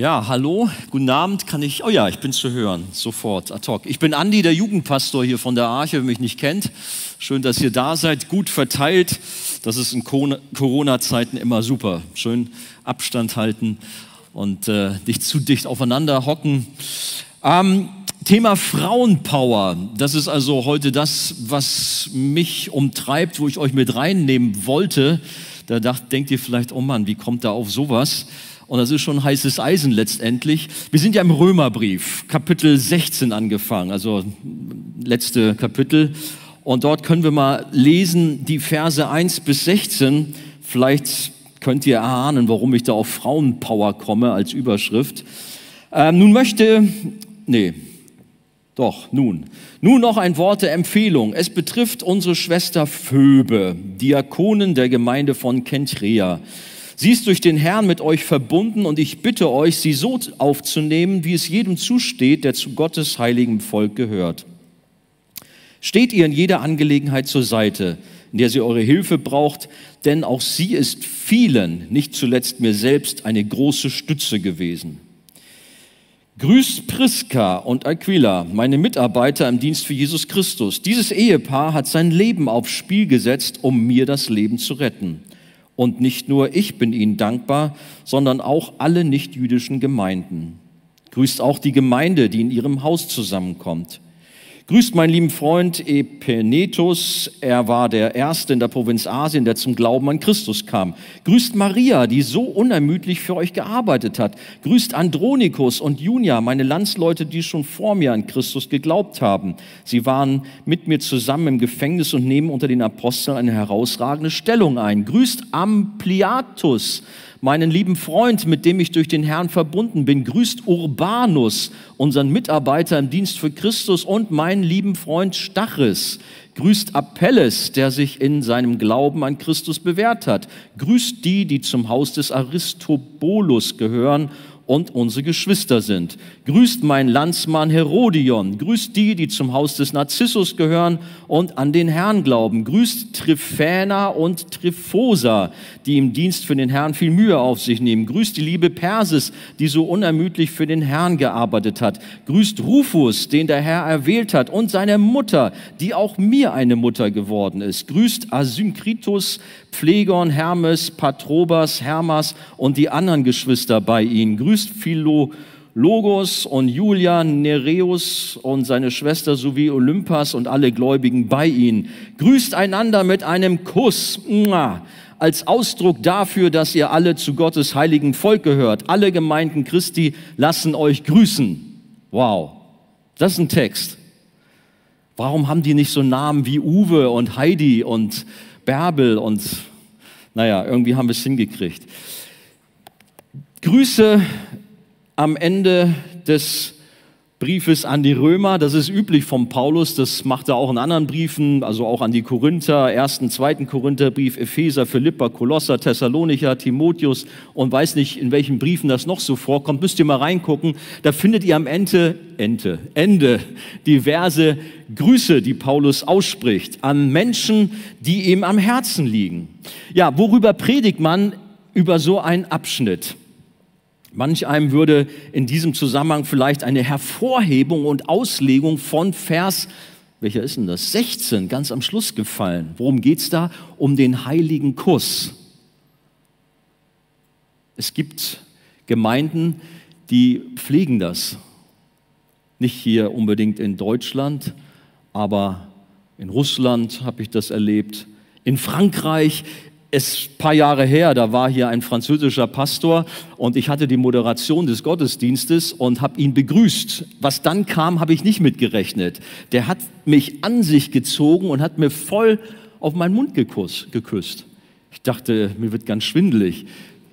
Ja, hallo, guten Abend, kann ich, oh ja, ich bin zu hören, sofort, ad hoc. Ich bin Andi, der Jugendpastor hier von der Arche, wer mich nicht kennt. Schön, dass ihr da seid, gut verteilt. Das ist in Corona-Zeiten immer super. Schön Abstand halten und äh, nicht zu dicht aufeinander hocken. Ähm, Thema Frauenpower, das ist also heute das, was mich umtreibt, wo ich euch mit reinnehmen wollte. Da dacht, denkt ihr vielleicht, oh Mann, wie kommt da auf sowas? Und das ist schon heißes Eisen letztendlich. Wir sind ja im Römerbrief, Kapitel 16 angefangen, also letzte Kapitel. Und dort können wir mal lesen die Verse 1 bis 16. Vielleicht könnt ihr erahnen, warum ich da auf Frauenpower komme als Überschrift. Ähm, nun möchte, nee, doch, nun. Nun noch ein Wort der Empfehlung. Es betrifft unsere Schwester Phoebe, Diakonin der Gemeinde von Kentrea. Sie ist durch den Herrn mit euch verbunden und ich bitte euch, sie so aufzunehmen, wie es jedem zusteht, der zu Gottes heiligem Volk gehört. Steht ihr in jeder Angelegenheit zur Seite, in der sie eure Hilfe braucht, denn auch sie ist vielen, nicht zuletzt mir selbst, eine große Stütze gewesen. Grüßt Priska und Aquila, meine Mitarbeiter im Dienst für Jesus Christus. Dieses Ehepaar hat sein Leben aufs Spiel gesetzt, um mir das Leben zu retten. Und nicht nur ich bin ihnen dankbar, sondern auch alle nichtjüdischen Gemeinden. Grüßt auch die Gemeinde, die in ihrem Haus zusammenkommt. Grüßt meinen lieben Freund Epenetus. Er war der Erste in der Provinz Asien, der zum Glauben an Christus kam. Grüßt Maria, die so unermüdlich für euch gearbeitet hat. Grüßt Andronikus und Junia, meine Landsleute, die schon vor mir an Christus geglaubt haben. Sie waren mit mir zusammen im Gefängnis und nehmen unter den Aposteln eine herausragende Stellung ein. Grüßt Ampliatus meinen lieben Freund, mit dem ich durch den Herrn verbunden bin. Grüßt Urbanus, unseren Mitarbeiter im Dienst für Christus und meinen lieben Freund Stachys. Grüßt Apelles, der sich in seinem Glauben an Christus bewährt hat. Grüßt die, die zum Haus des Aristobulus gehören und unsere Geschwister sind. Grüßt mein Landsmann Herodion, grüßt die, die zum Haus des Narzissus gehören und an den Herrn glauben. Grüßt Tryphäna und Tryphosa, die im Dienst für den Herrn viel Mühe auf sich nehmen. Grüßt die liebe Persis, die so unermüdlich für den Herrn gearbeitet hat. Grüßt Rufus, den der Herr erwählt hat, und seine Mutter, die auch mir eine Mutter geworden ist. Grüßt Asynkritus, Pflegon, Hermes, Patrobas, Hermas und die anderen Geschwister bei ihnen. Grüßt Philologos und Julia, Nereus und seine Schwester sowie Olympas und alle Gläubigen bei ihnen. Grüßt einander mit einem Kuss. Als Ausdruck dafür, dass ihr alle zu Gottes heiligen Volk gehört. Alle Gemeinden Christi lassen euch grüßen. Wow, das ist ein Text. Warum haben die nicht so Namen wie Uwe und Heidi und Bärbel und naja, irgendwie haben wir es hingekriegt. Grüße am Ende des Briefes an die Römer. Das ist üblich vom Paulus. Das macht er auch in anderen Briefen, also auch an die Korinther, ersten, zweiten Korintherbrief, Epheser, Philippa, Kolosser, Thessalonicher, Timotheus und weiß nicht, in welchen Briefen das noch so vorkommt. Müsst ihr mal reingucken. Da findet ihr am Ende, Ende, Ende diverse Grüße, die Paulus ausspricht an Menschen, die ihm am Herzen liegen. Ja, worüber predigt man über so einen Abschnitt? Manch einem würde in diesem Zusammenhang vielleicht eine Hervorhebung und Auslegung von Vers, welcher ist denn das? 16, ganz am Schluss gefallen. Worum geht es da? Um den heiligen Kuss. Es gibt Gemeinden, die pflegen das. Nicht hier unbedingt in Deutschland, aber in Russland habe ich das erlebt. In Frankreich ist ein paar Jahre her, da war hier ein französischer Pastor und ich hatte die Moderation des Gottesdienstes und habe ihn begrüßt. Was dann kam, habe ich nicht mitgerechnet. Der hat mich an sich gezogen und hat mir voll auf meinen Mund geküsst. Ich dachte, mir wird ganz schwindelig.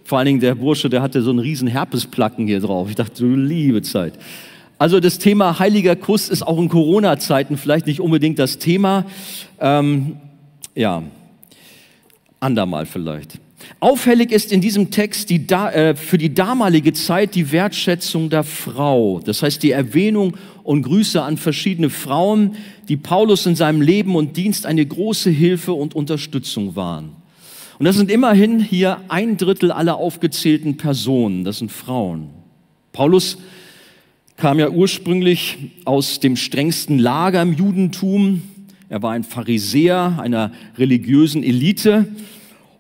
Vor allen Dingen der Bursche, der hatte so einen riesen Herpesplacken hier drauf. Ich dachte, du liebe Zeit. Also das Thema heiliger Kuss ist auch in Corona-Zeiten vielleicht nicht unbedingt das Thema. Ähm, ja, andermal vielleicht. Auffällig ist in diesem Text die, äh, für die damalige Zeit die Wertschätzung der Frau. Das heißt die Erwähnung und Grüße an verschiedene Frauen, die Paulus in seinem Leben und Dienst eine große Hilfe und Unterstützung waren. Und das sind immerhin hier ein Drittel aller aufgezählten Personen, das sind Frauen. Paulus kam ja ursprünglich aus dem strengsten Lager im Judentum. Er war ein Pharisäer einer religiösen Elite.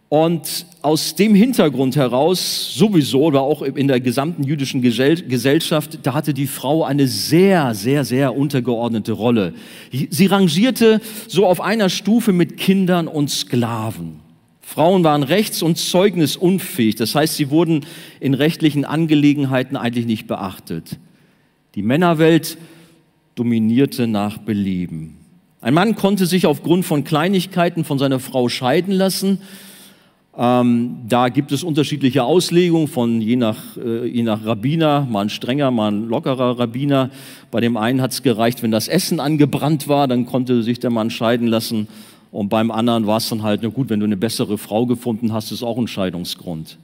Und aus dem Hintergrund heraus, sowieso, oder auch in der gesamten jüdischen Gesellschaft, da hatte die Frau eine sehr, sehr, sehr untergeordnete Rolle. Sie rangierte so auf einer Stufe mit Kindern und Sklaven. Frauen waren rechts- und zeugnisunfähig, das heißt, sie wurden in rechtlichen Angelegenheiten eigentlich nicht beachtet. Die Männerwelt dominierte nach Belieben. Ein Mann konnte sich aufgrund von Kleinigkeiten von seiner Frau scheiden lassen. Ähm, da gibt es unterschiedliche Auslegungen von je nach, äh, je nach Rabbiner, mal ein strenger, mal ein lockerer Rabbiner. Bei dem einen hat es gereicht, wenn das Essen angebrannt war, dann konnte sich der Mann scheiden lassen. Und beim anderen war es dann halt, na gut, wenn du eine bessere Frau gefunden hast, ist auch ein Scheidungsgrund.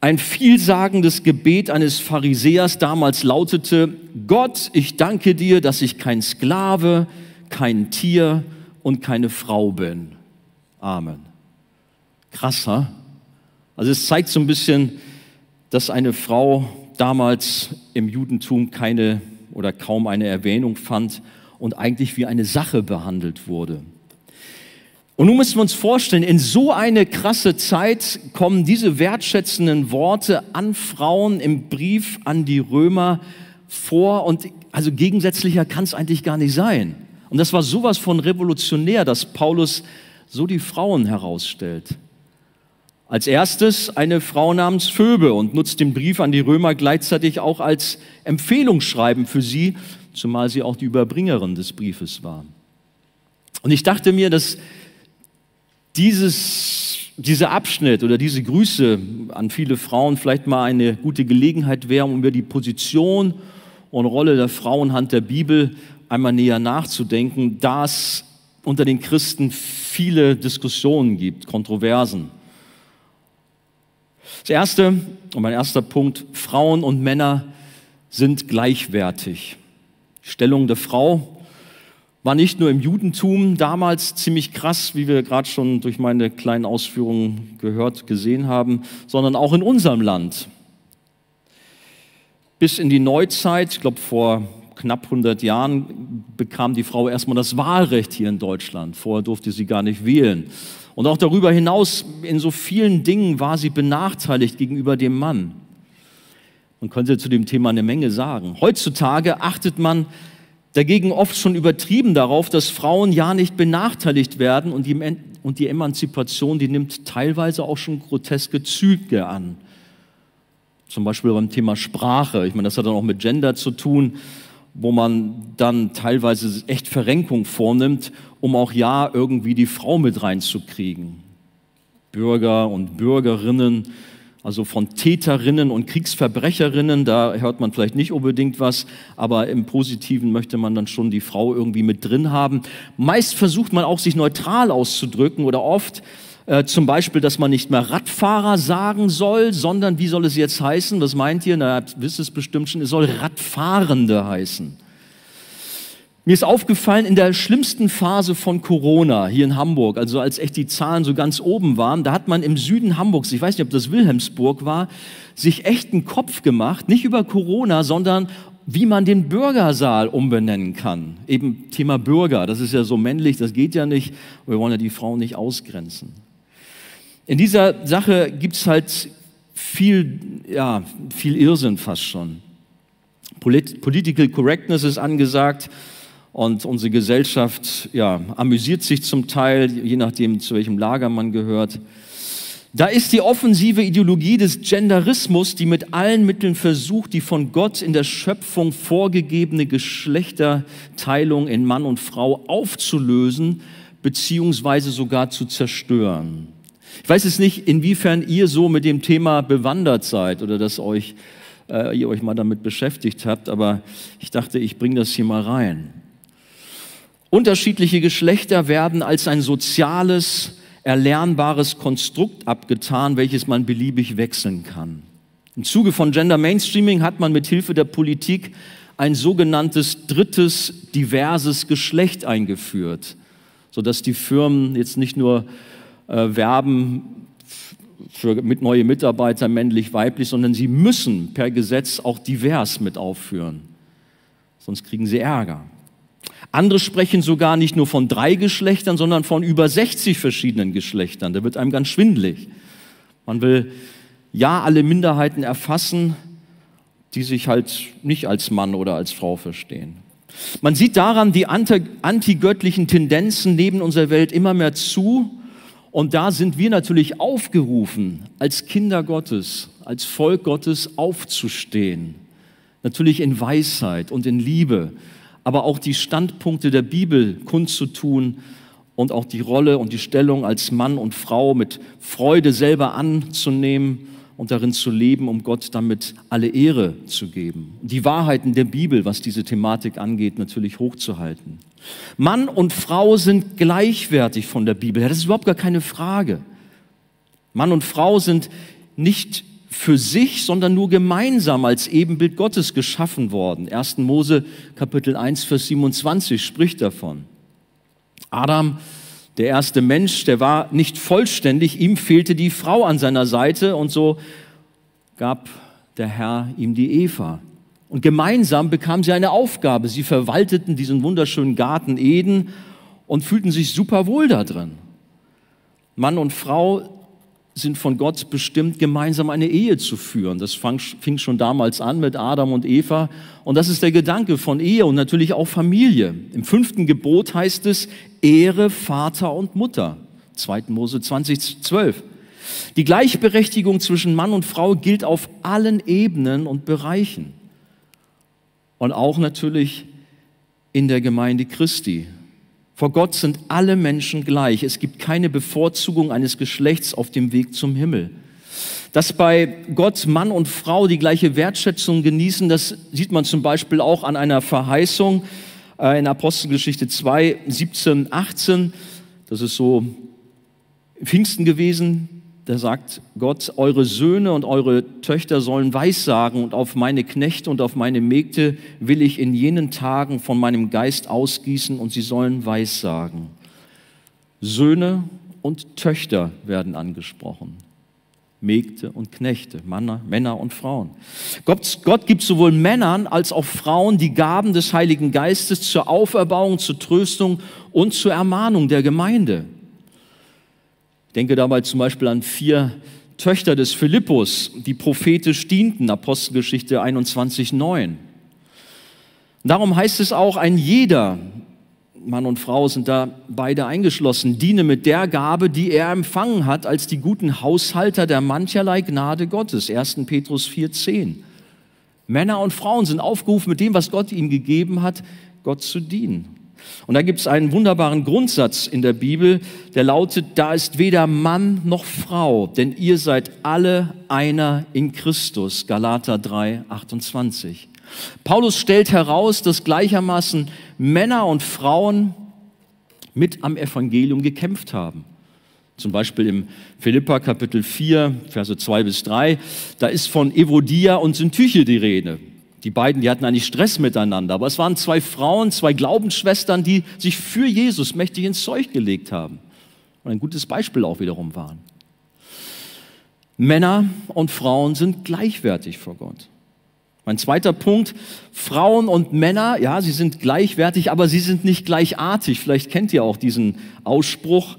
Ein vielsagendes Gebet eines Pharisäers damals lautete, Gott, ich danke dir, dass ich kein Sklave, kein Tier und keine Frau bin. Amen. Krasser. Also es zeigt so ein bisschen, dass eine Frau damals im Judentum keine oder kaum eine Erwähnung fand und eigentlich wie eine Sache behandelt wurde. Und nun müssen wir uns vorstellen, in so eine krasse Zeit kommen diese wertschätzenden Worte an Frauen im Brief an die Römer vor und also gegensätzlicher kann es eigentlich gar nicht sein. Und das war sowas von revolutionär, dass Paulus so die Frauen herausstellt. Als erstes eine Frau namens Phoebe und nutzt den Brief an die Römer gleichzeitig auch als Empfehlungsschreiben für sie, zumal sie auch die Überbringerin des Briefes war. Und ich dachte mir, dass dieses, dieser Abschnitt oder diese Grüße an viele Frauen vielleicht mal eine gute Gelegenheit wäre, um über die Position und Rolle der Frauenhand der Bibel einmal näher nachzudenken, da es unter den Christen viele Diskussionen gibt, Kontroversen. Das erste und mein erster Punkt, Frauen und Männer sind gleichwertig. Stellung der Frau war nicht nur im Judentum damals ziemlich krass, wie wir gerade schon durch meine kleinen Ausführungen gehört, gesehen haben, sondern auch in unserem Land. Bis in die Neuzeit, ich glaube vor knapp 100 Jahren, bekam die Frau erstmal das Wahlrecht hier in Deutschland. Vorher durfte sie gar nicht wählen. Und auch darüber hinaus, in so vielen Dingen war sie benachteiligt gegenüber dem Mann. Man könnte zu dem Thema eine Menge sagen. Heutzutage achtet man dagegen oft schon übertrieben darauf, dass Frauen ja nicht benachteiligt werden und die, und die Emanzipation, die nimmt teilweise auch schon groteske Züge an. Zum Beispiel beim Thema Sprache. Ich meine, das hat dann auch mit Gender zu tun wo man dann teilweise echt Verrenkung vornimmt, um auch ja irgendwie die Frau mit reinzukriegen. Bürger und Bürgerinnen, also von Täterinnen und Kriegsverbrecherinnen, da hört man vielleicht nicht unbedingt was, aber im Positiven möchte man dann schon die Frau irgendwie mit drin haben. Meist versucht man auch, sich neutral auszudrücken oder oft äh, zum Beispiel, dass man nicht mehr Radfahrer sagen soll, sondern wie soll es jetzt heißen? Was meint ihr? Na, wisst es bestimmt schon, es soll Radfahrende heißen. Mir ist aufgefallen, in der schlimmsten Phase von Corona hier in Hamburg, also als echt die Zahlen so ganz oben waren, da hat man im Süden Hamburgs, ich weiß nicht, ob das Wilhelmsburg war, sich echt einen Kopf gemacht, nicht über Corona, sondern wie man den Bürgersaal umbenennen kann. Eben Thema Bürger, das ist ja so männlich, das geht ja nicht. Wir wollen ja die Frauen nicht ausgrenzen. In dieser Sache gibt es halt viel, ja, viel Irrsinn fast schon. Polit Political Correctness ist angesagt und unsere Gesellschaft ja, amüsiert sich zum Teil, je nachdem, zu welchem Lager man gehört. Da ist die offensive Ideologie des Genderismus, die mit allen Mitteln versucht, die von Gott in der Schöpfung vorgegebene Geschlechterteilung in Mann und Frau aufzulösen, beziehungsweise sogar zu zerstören. Ich weiß es nicht, inwiefern ihr so mit dem Thema bewandert seid oder dass euch, äh, ihr euch mal damit beschäftigt habt, aber ich dachte, ich bringe das hier mal rein. Unterschiedliche Geschlechter werden als ein soziales, erlernbares Konstrukt abgetan, welches man beliebig wechseln kann. Im Zuge von Gender Mainstreaming hat man mit Hilfe der Politik ein sogenanntes drittes diverses Geschlecht eingeführt, sodass die Firmen jetzt nicht nur äh, werben für mit neue Mitarbeiter, männlich, weiblich, sondern sie müssen per Gesetz auch divers mit aufführen. Sonst kriegen sie Ärger. Andere sprechen sogar nicht nur von drei Geschlechtern, sondern von über 60 verschiedenen Geschlechtern. Da wird einem ganz schwindlig. Man will ja alle Minderheiten erfassen, die sich halt nicht als Mann oder als Frau verstehen. Man sieht daran, die antigöttlichen Tendenzen neben unserer Welt immer mehr zu. Und da sind wir natürlich aufgerufen, als Kinder Gottes, als Volk Gottes aufzustehen. Natürlich in Weisheit und in Liebe, aber auch die Standpunkte der Bibel kundzutun und auch die Rolle und die Stellung als Mann und Frau mit Freude selber anzunehmen und darin zu leben, um Gott damit alle Ehre zu geben. Die Wahrheiten der Bibel, was diese Thematik angeht, natürlich hochzuhalten. Mann und Frau sind gleichwertig von der Bibel. Das ist überhaupt gar keine Frage. Mann und Frau sind nicht für sich, sondern nur gemeinsam als Ebenbild Gottes geschaffen worden. 1. Mose Kapitel 1, Vers 27 spricht davon. Adam der erste Mensch, der war nicht vollständig, ihm fehlte die Frau an seiner Seite und so gab der Herr ihm die Eva. Und gemeinsam bekamen sie eine Aufgabe. Sie verwalteten diesen wunderschönen Garten Eden und fühlten sich super wohl da drin. Mann und Frau sind von Gott bestimmt, gemeinsam eine Ehe zu führen. Das fing schon damals an mit Adam und Eva. Und das ist der Gedanke von Ehe und natürlich auch Familie. Im fünften Gebot heißt es, Ehre Vater und Mutter. 2. Mose 20, 12. Die Gleichberechtigung zwischen Mann und Frau gilt auf allen Ebenen und Bereichen. Und auch natürlich in der Gemeinde Christi. Vor Gott sind alle Menschen gleich. Es gibt keine Bevorzugung eines Geschlechts auf dem Weg zum Himmel. Dass bei Gott Mann und Frau die gleiche Wertschätzung genießen, das sieht man zum Beispiel auch an einer Verheißung äh, in Apostelgeschichte 2, 17, 18. Das ist so Pfingsten gewesen da sagt Gott, eure Söhne und eure Töchter sollen Weissagen und auf meine Knechte und auf meine Mägde will ich in jenen Tagen von meinem Geist ausgießen und sie sollen Weissagen. Söhne und Töchter werden angesprochen. Mägde und Knechte, Männer, Männer und Frauen. Gott, Gott gibt sowohl Männern als auch Frauen die Gaben des Heiligen Geistes zur Auferbauung, zur Tröstung und zur Ermahnung der Gemeinde denke dabei zum Beispiel an vier Töchter des Philippus, die prophetisch dienten, Apostelgeschichte 21,9. Darum heißt es auch, ein jeder, Mann und Frau sind da beide eingeschlossen, diene mit der Gabe, die er empfangen hat, als die guten Haushalter der mancherlei Gnade Gottes. 1. Petrus 4,10. Männer und Frauen sind aufgerufen, mit dem, was Gott ihnen gegeben hat, Gott zu dienen. Und da gibt es einen wunderbaren Grundsatz in der Bibel, der lautet, da ist weder Mann noch Frau, denn ihr seid alle einer in Christus. Galater 3, 28. Paulus stellt heraus, dass gleichermaßen Männer und Frauen mit am Evangelium gekämpft haben. Zum Beispiel im Philippa Kapitel 4, Verse 2 bis 3, da ist von Evodia und Syntyche die Rede. Die beiden, die hatten eigentlich Stress miteinander, aber es waren zwei Frauen, zwei Glaubensschwestern, die sich für Jesus mächtig ins Zeug gelegt haben und ein gutes Beispiel auch wiederum waren. Männer und Frauen sind gleichwertig vor Gott. Mein zweiter Punkt, Frauen und Männer, ja, sie sind gleichwertig, aber sie sind nicht gleichartig. Vielleicht kennt ihr auch diesen Ausspruch,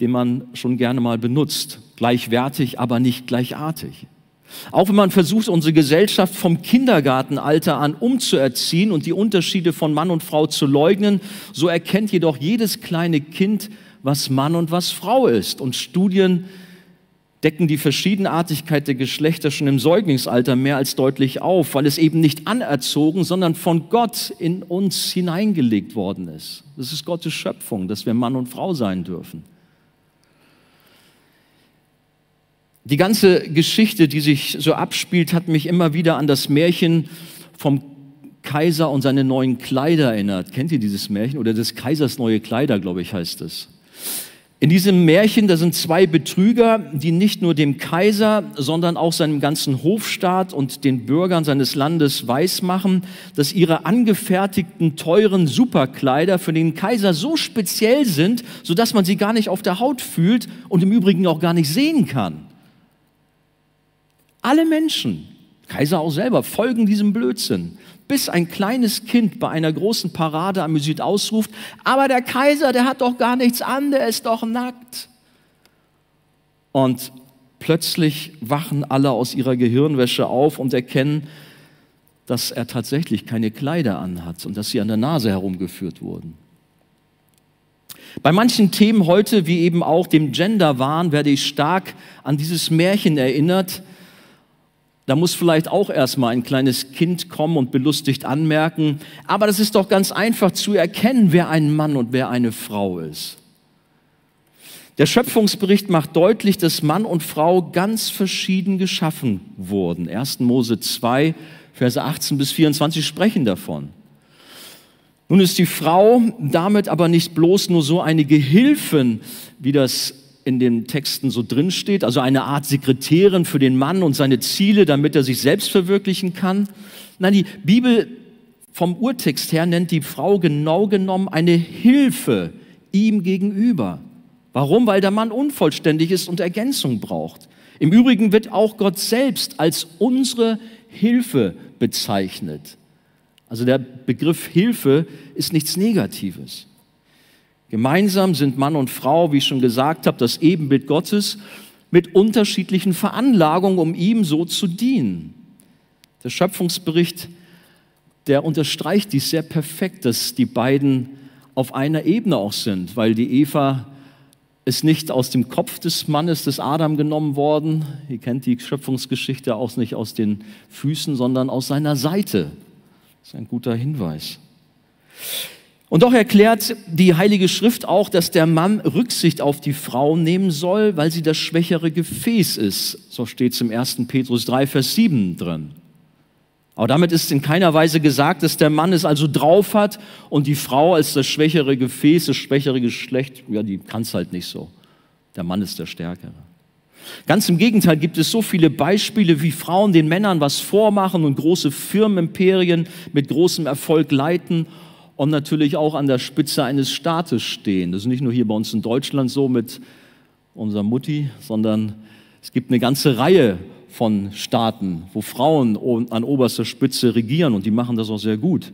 den man schon gerne mal benutzt. Gleichwertig, aber nicht gleichartig. Auch wenn man versucht, unsere Gesellschaft vom Kindergartenalter an umzuerziehen und die Unterschiede von Mann und Frau zu leugnen, so erkennt jedoch jedes kleine Kind, was Mann und was Frau ist. Und Studien decken die Verschiedenartigkeit der Geschlechter schon im Säuglingsalter mehr als deutlich auf, weil es eben nicht anerzogen, sondern von Gott in uns hineingelegt worden ist. Das ist Gottes Schöpfung, dass wir Mann und Frau sein dürfen. Die ganze Geschichte, die sich so abspielt, hat mich immer wieder an das Märchen vom Kaiser und seine neuen Kleider erinnert. Kennt ihr dieses Märchen? Oder des Kaisers neue Kleider, glaube ich, heißt es. In diesem Märchen, da sind zwei Betrüger, die nicht nur dem Kaiser, sondern auch seinem ganzen Hofstaat und den Bürgern seines Landes weismachen, dass ihre angefertigten, teuren Superkleider für den Kaiser so speziell sind, sodass man sie gar nicht auf der Haut fühlt und im Übrigen auch gar nicht sehen kann. Alle Menschen, Kaiser auch selber, folgen diesem Blödsinn. Bis ein kleines Kind bei einer großen Parade amüsiert ausruft, aber der Kaiser, der hat doch gar nichts an, der ist doch nackt. Und plötzlich wachen alle aus ihrer Gehirnwäsche auf und erkennen, dass er tatsächlich keine Kleider anhat und dass sie an der Nase herumgeführt wurden. Bei manchen Themen heute, wie eben auch dem Genderwahn, werde ich stark an dieses Märchen erinnert. Da muss vielleicht auch erstmal ein kleines Kind kommen und belustigt anmerken, aber das ist doch ganz einfach zu erkennen, wer ein Mann und wer eine Frau ist. Der Schöpfungsbericht macht deutlich, dass Mann und Frau ganz verschieden geschaffen wurden. 1. Mose 2, Verse 18 bis 24 sprechen davon. Nun ist die Frau damit aber nicht bloß nur so eine Gehilfin, wie das in den Texten so drin steht, also eine Art Sekretärin für den Mann und seine Ziele, damit er sich selbst verwirklichen kann. Nein, die Bibel vom Urtext her nennt die Frau genau genommen eine Hilfe ihm gegenüber. Warum? Weil der Mann unvollständig ist und Ergänzung braucht. Im Übrigen wird auch Gott selbst als unsere Hilfe bezeichnet. Also der Begriff Hilfe ist nichts Negatives. Gemeinsam sind Mann und Frau, wie ich schon gesagt habe, das Ebenbild Gottes mit unterschiedlichen Veranlagungen, um ihm so zu dienen. Der Schöpfungsbericht, der unterstreicht dies sehr perfekt, dass die beiden auf einer Ebene auch sind, weil die Eva ist nicht aus dem Kopf des Mannes, des Adam genommen worden. Ihr kennt die Schöpfungsgeschichte auch nicht aus den Füßen, sondern aus seiner Seite. Das ist ein guter Hinweis. Und doch erklärt die Heilige Schrift auch, dass der Mann Rücksicht auf die Frau nehmen soll, weil sie das schwächere Gefäß ist. So steht es im 1. Petrus 3, Vers 7 drin. Aber damit ist in keiner Weise gesagt, dass der Mann es also drauf hat und die Frau als das schwächere Gefäß, das schwächere Geschlecht, ja, die kann es halt nicht so. Der Mann ist der Stärkere. Ganz im Gegenteil gibt es so viele Beispiele, wie Frauen den Männern was vormachen und große Firmenimperien mit großem Erfolg leiten und natürlich auch an der Spitze eines Staates stehen. Das ist nicht nur hier bei uns in Deutschland so mit unserer Mutti, sondern es gibt eine ganze Reihe von Staaten, wo Frauen an oberster Spitze regieren und die machen das auch sehr gut.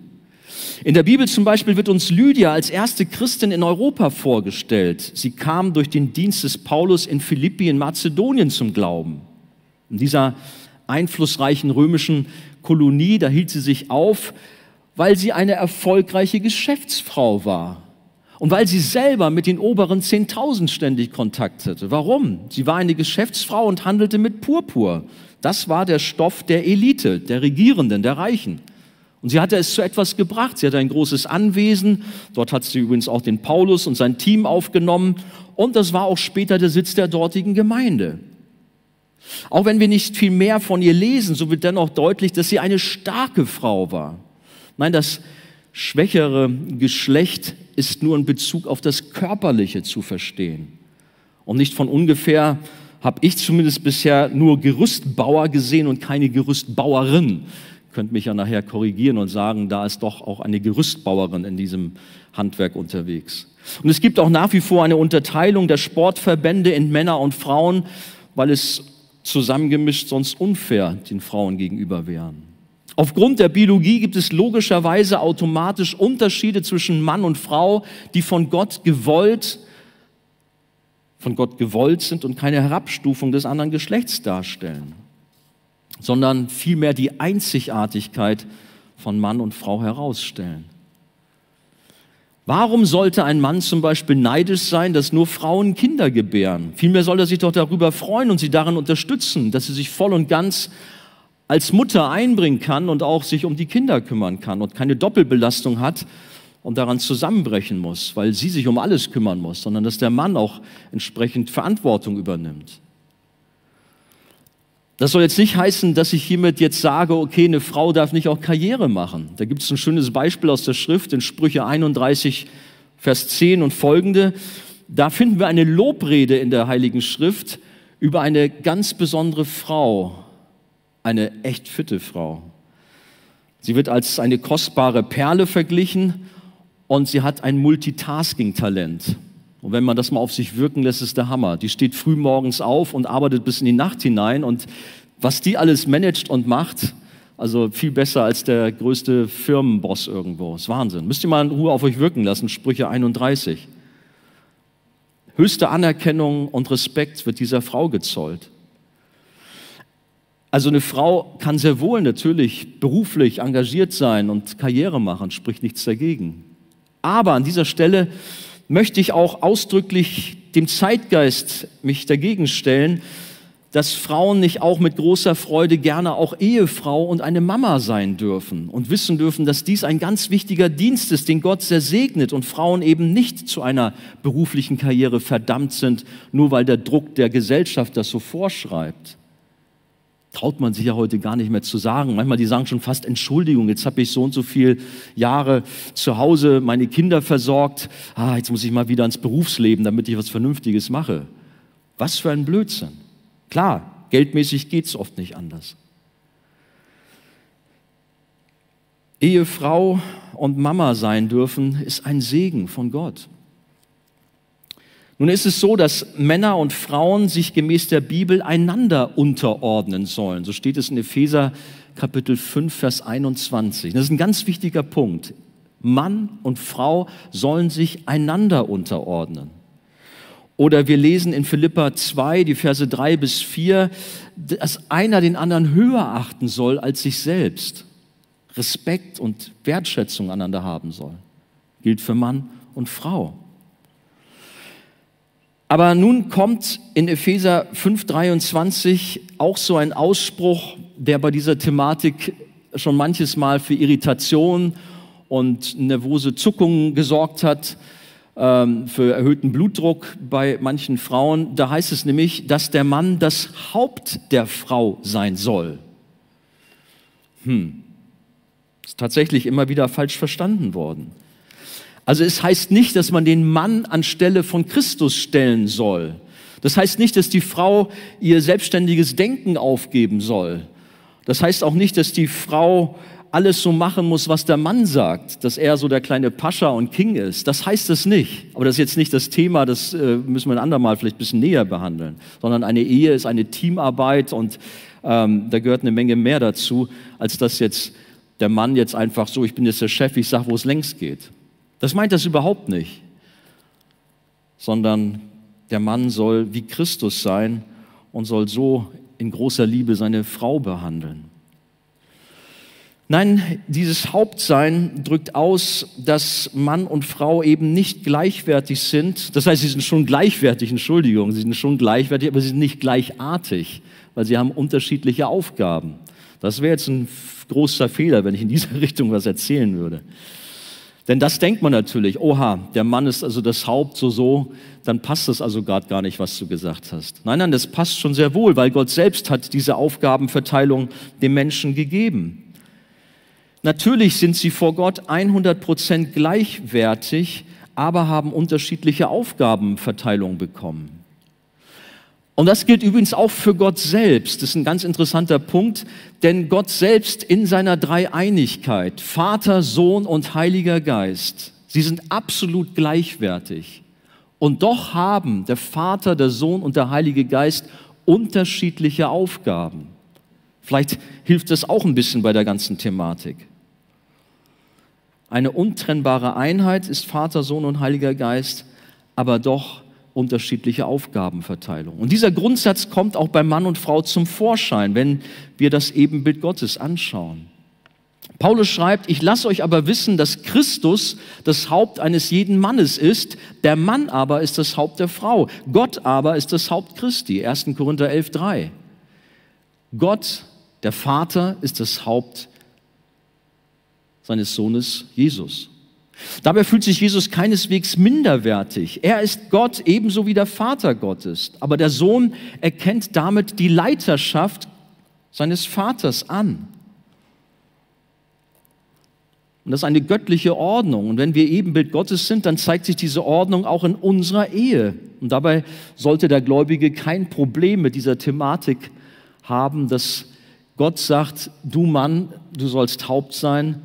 In der Bibel zum Beispiel wird uns Lydia als erste Christin in Europa vorgestellt. Sie kam durch den Dienst des Paulus in Philippi in Mazedonien zum Glauben. In dieser einflussreichen römischen Kolonie, da hielt sie sich auf, weil sie eine erfolgreiche Geschäftsfrau war. Und weil sie selber mit den oberen 10.000 ständig Kontakt hatte. Warum? Sie war eine Geschäftsfrau und handelte mit Purpur. Das war der Stoff der Elite, der Regierenden, der Reichen. Und sie hatte es zu etwas gebracht. Sie hatte ein großes Anwesen. Dort hat sie übrigens auch den Paulus und sein Team aufgenommen. Und das war auch später der Sitz der dortigen Gemeinde. Auch wenn wir nicht viel mehr von ihr lesen, so wird dennoch deutlich, dass sie eine starke Frau war. Nein, das schwächere Geschlecht ist nur in Bezug auf das Körperliche zu verstehen. Und nicht von ungefähr habe ich zumindest bisher nur Gerüstbauer gesehen und keine Gerüstbauerin. Könnt mich ja nachher korrigieren und sagen, da ist doch auch eine Gerüstbauerin in diesem Handwerk unterwegs. Und es gibt auch nach wie vor eine Unterteilung der Sportverbände in Männer und Frauen, weil es zusammengemischt sonst unfair den Frauen gegenüber wären. Aufgrund der Biologie gibt es logischerweise automatisch Unterschiede zwischen Mann und Frau, die von Gott gewollt, von Gott gewollt sind und keine Herabstufung des anderen Geschlechts darstellen, sondern vielmehr die Einzigartigkeit von Mann und Frau herausstellen. Warum sollte ein Mann zum Beispiel neidisch sein, dass nur Frauen Kinder gebären? Vielmehr soll er sich doch darüber freuen und sie darin unterstützen, dass sie sich voll und ganz als Mutter einbringen kann und auch sich um die Kinder kümmern kann und keine Doppelbelastung hat und daran zusammenbrechen muss, weil sie sich um alles kümmern muss, sondern dass der Mann auch entsprechend Verantwortung übernimmt. Das soll jetzt nicht heißen, dass ich hiermit jetzt sage, okay, eine Frau darf nicht auch Karriere machen. Da gibt es ein schönes Beispiel aus der Schrift in Sprüche 31, Vers 10 und folgende. Da finden wir eine Lobrede in der Heiligen Schrift über eine ganz besondere Frau, eine echt fitte Frau. Sie wird als eine kostbare Perle verglichen und sie hat ein Multitasking-Talent. Und wenn man das mal auf sich wirken lässt, ist der Hammer. Die steht früh morgens auf und arbeitet bis in die Nacht hinein und Was die alles managt und macht, also viel besser als der größte Firmenboss irgendwo. Ist Wahnsinn. Müsst ihr mal in Ruhe auf euch wirken lassen, Sprüche 31. Höchste Anerkennung und Respekt wird dieser Frau gezollt. Also eine Frau kann sehr wohl natürlich beruflich engagiert sein und Karriere machen, spricht nichts dagegen. Aber an dieser Stelle möchte ich auch ausdrücklich dem Zeitgeist mich dagegen stellen, dass Frauen nicht auch mit großer Freude gerne auch Ehefrau und eine Mama sein dürfen und wissen dürfen, dass dies ein ganz wichtiger Dienst ist, den Gott sehr segnet und Frauen eben nicht zu einer beruflichen Karriere verdammt sind, nur weil der Druck der Gesellschaft das so vorschreibt. Traut man sich ja heute gar nicht mehr zu sagen. Manchmal die sagen schon fast Entschuldigung, jetzt habe ich so und so viele Jahre zu Hause meine Kinder versorgt. Ah, jetzt muss ich mal wieder ins Berufsleben, damit ich was Vernünftiges mache. Was für ein Blödsinn. Klar, geldmäßig geht es oft nicht anders. Ehefrau und Mama sein dürfen, ist ein Segen von Gott. Nun ist es so, dass Männer und Frauen sich gemäß der Bibel einander unterordnen sollen. So steht es in Epheser Kapitel 5, Vers 21. Das ist ein ganz wichtiger Punkt. Mann und Frau sollen sich einander unterordnen. Oder wir lesen in Philippa 2, die Verse 3 bis 4, dass einer den anderen höher achten soll als sich selbst. Respekt und Wertschätzung aneinander haben soll. Gilt für Mann und Frau. Aber nun kommt in Epheser 5:23 auch so ein Ausspruch, der bei dieser Thematik schon manches Mal für Irritation und nervose Zuckungen gesorgt hat. Ähm, für erhöhten Blutdruck bei manchen Frauen. Da heißt es nämlich, dass der Mann das Haupt der Frau sein soll. Hm. Ist tatsächlich immer wieder falsch verstanden worden. Also es heißt nicht, dass man den Mann anstelle von Christus stellen soll. Das heißt nicht, dass die Frau ihr selbstständiges Denken aufgeben soll. Das heißt auch nicht, dass die Frau alles so machen muss, was der Mann sagt, dass er so der kleine Pascha und King ist. Das heißt es nicht. Aber das ist jetzt nicht das Thema, das äh, müssen wir ein andermal vielleicht ein bisschen näher behandeln. Sondern eine Ehe ist eine Teamarbeit und ähm, da gehört eine Menge mehr dazu, als dass jetzt der Mann jetzt einfach so, ich bin jetzt der Chef, ich sage, wo es längst geht. Das meint das überhaupt nicht. Sondern der Mann soll wie Christus sein und soll so in großer Liebe seine Frau behandeln. Nein, dieses Hauptsein drückt aus, dass Mann und Frau eben nicht gleichwertig sind. Das heißt, sie sind schon gleichwertig, Entschuldigung, sie sind schon gleichwertig, aber sie sind nicht gleichartig, weil sie haben unterschiedliche Aufgaben. Das wäre jetzt ein großer Fehler, wenn ich in dieser Richtung was erzählen würde. Denn das denkt man natürlich, oha, der Mann ist also das Haupt so so, dann passt das also gerade gar nicht, was du gesagt hast. Nein, nein, das passt schon sehr wohl, weil Gott selbst hat diese Aufgabenverteilung dem Menschen gegeben. Natürlich sind sie vor Gott 100 Prozent gleichwertig, aber haben unterschiedliche Aufgabenverteilung bekommen. Und das gilt übrigens auch für Gott selbst. Das ist ein ganz interessanter Punkt, denn Gott selbst in seiner Dreieinigkeit, Vater, Sohn und Heiliger Geist, sie sind absolut gleichwertig. Und doch haben der Vater, der Sohn und der Heilige Geist unterschiedliche Aufgaben. Vielleicht hilft das auch ein bisschen bei der ganzen Thematik. Eine untrennbare Einheit ist Vater, Sohn und Heiliger Geist, aber doch unterschiedliche Aufgabenverteilung. Und dieser Grundsatz kommt auch bei Mann und Frau zum Vorschein, wenn wir das Ebenbild Gottes anschauen. Paulus schreibt, ich lasse euch aber wissen, dass Christus das Haupt eines jeden Mannes ist, der Mann aber ist das Haupt der Frau, Gott aber ist das Haupt Christi, 1. Korinther 11, 3. Gott, der Vater, ist das Haupt seines Sohnes Jesus. Dabei fühlt sich Jesus keineswegs minderwertig. Er ist Gott ebenso wie der Vater Gottes. Aber der Sohn erkennt damit die Leiterschaft seines Vaters an. Und das ist eine göttliche Ordnung. Und wenn wir Ebenbild Gottes sind, dann zeigt sich diese Ordnung auch in unserer Ehe. Und dabei sollte der Gläubige kein Problem mit dieser Thematik haben, dass Gott sagt, du Mann, du sollst Haupt sein